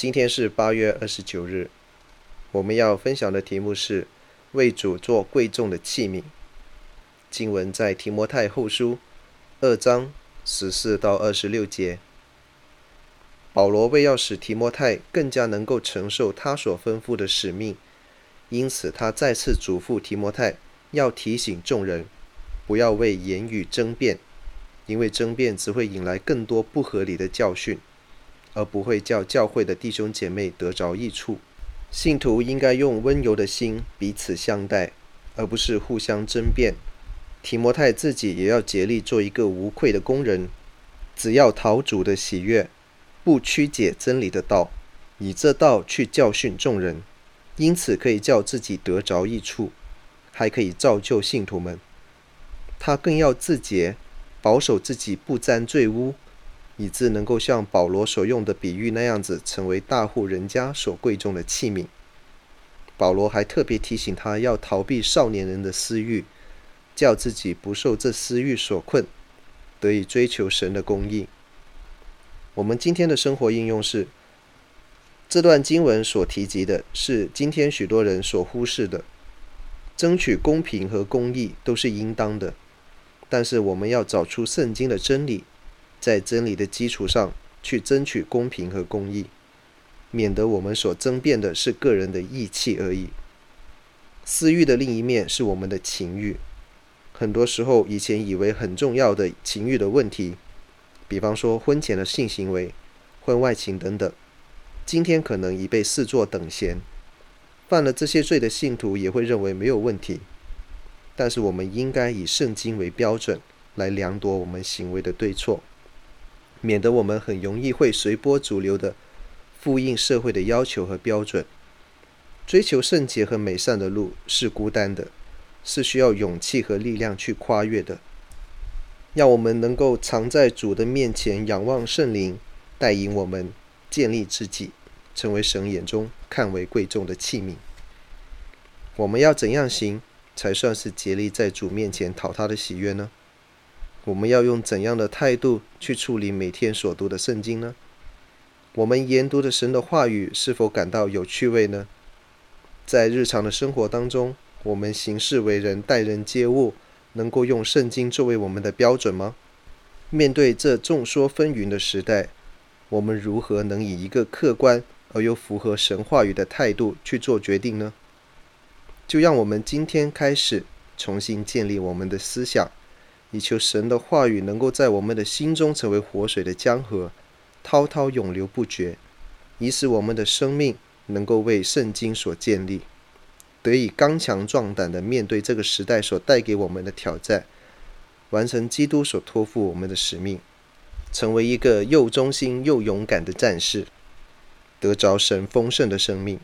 今天是八月二十九日，我们要分享的题目是为主做贵重的器皿。经文在提摩太后书二章十四到二十六节。保罗为要使提摩太更加能够承受他所吩咐的使命，因此他再次嘱咐提摩太要提醒众人，不要为言语争辩，因为争辩只会引来更多不合理的教训。而不会叫教会的弟兄姐妹得着益处。信徒应该用温柔的心彼此相待，而不是互相争辩。提摩太自己也要竭力做一个无愧的工人，只要讨主的喜悦，不曲解真理的道，以这道去教训众人，因此可以叫自己得着益处，还可以造就信徒们。他更要自洁，保守自己不沾罪污。以致能够像保罗所用的比喻那样子，成为大户人家所贵重的器皿。保罗还特别提醒他要逃避少年人的私欲，叫自己不受这私欲所困，得以追求神的公义。我们今天的生活应用是，这段经文所提及的是今天许多人所忽视的，争取公平和公义都是应当的，但是我们要找出圣经的真理。在真理的基础上去争取公平和公义，免得我们所争辩的是个人的义气而已。私欲的另一面是我们的情欲。很多时候，以前以为很重要的情欲的问题，比方说婚前的性行为、婚外情等等，今天可能已被视作等闲。犯了这些罪的信徒也会认为没有问题。但是我们应该以圣经为标准来量度我们行为的对错。免得我们很容易会随波逐流的复应社会的要求和标准。追求圣洁和美善的路是孤单的，是需要勇气和力量去跨越的。让我们能够常在主的面前仰望圣灵，带领我们建立自己，成为神眼中看为贵重的器皿。我们要怎样行，才算是竭力在主面前讨他的喜悦呢？我们要用怎样的态度去处理每天所读的圣经呢？我们研读的神的话语是否感到有趣味呢？在日常的生活当中，我们行事为人、待人接物，能够用圣经作为我们的标准吗？面对这众说纷纭的时代，我们如何能以一个客观而又符合神话语的态度去做决定呢？就让我们今天开始重新建立我们的思想。以求神的话语能够在我们的心中成为活水的江河，滔滔涌流不绝，以使我们的生命能够为圣经所建立，得以刚强壮胆地面对这个时代所带给我们的挑战，完成基督所托付我们的使命，成为一个又忠心又勇敢的战士，得着神丰盛的生命。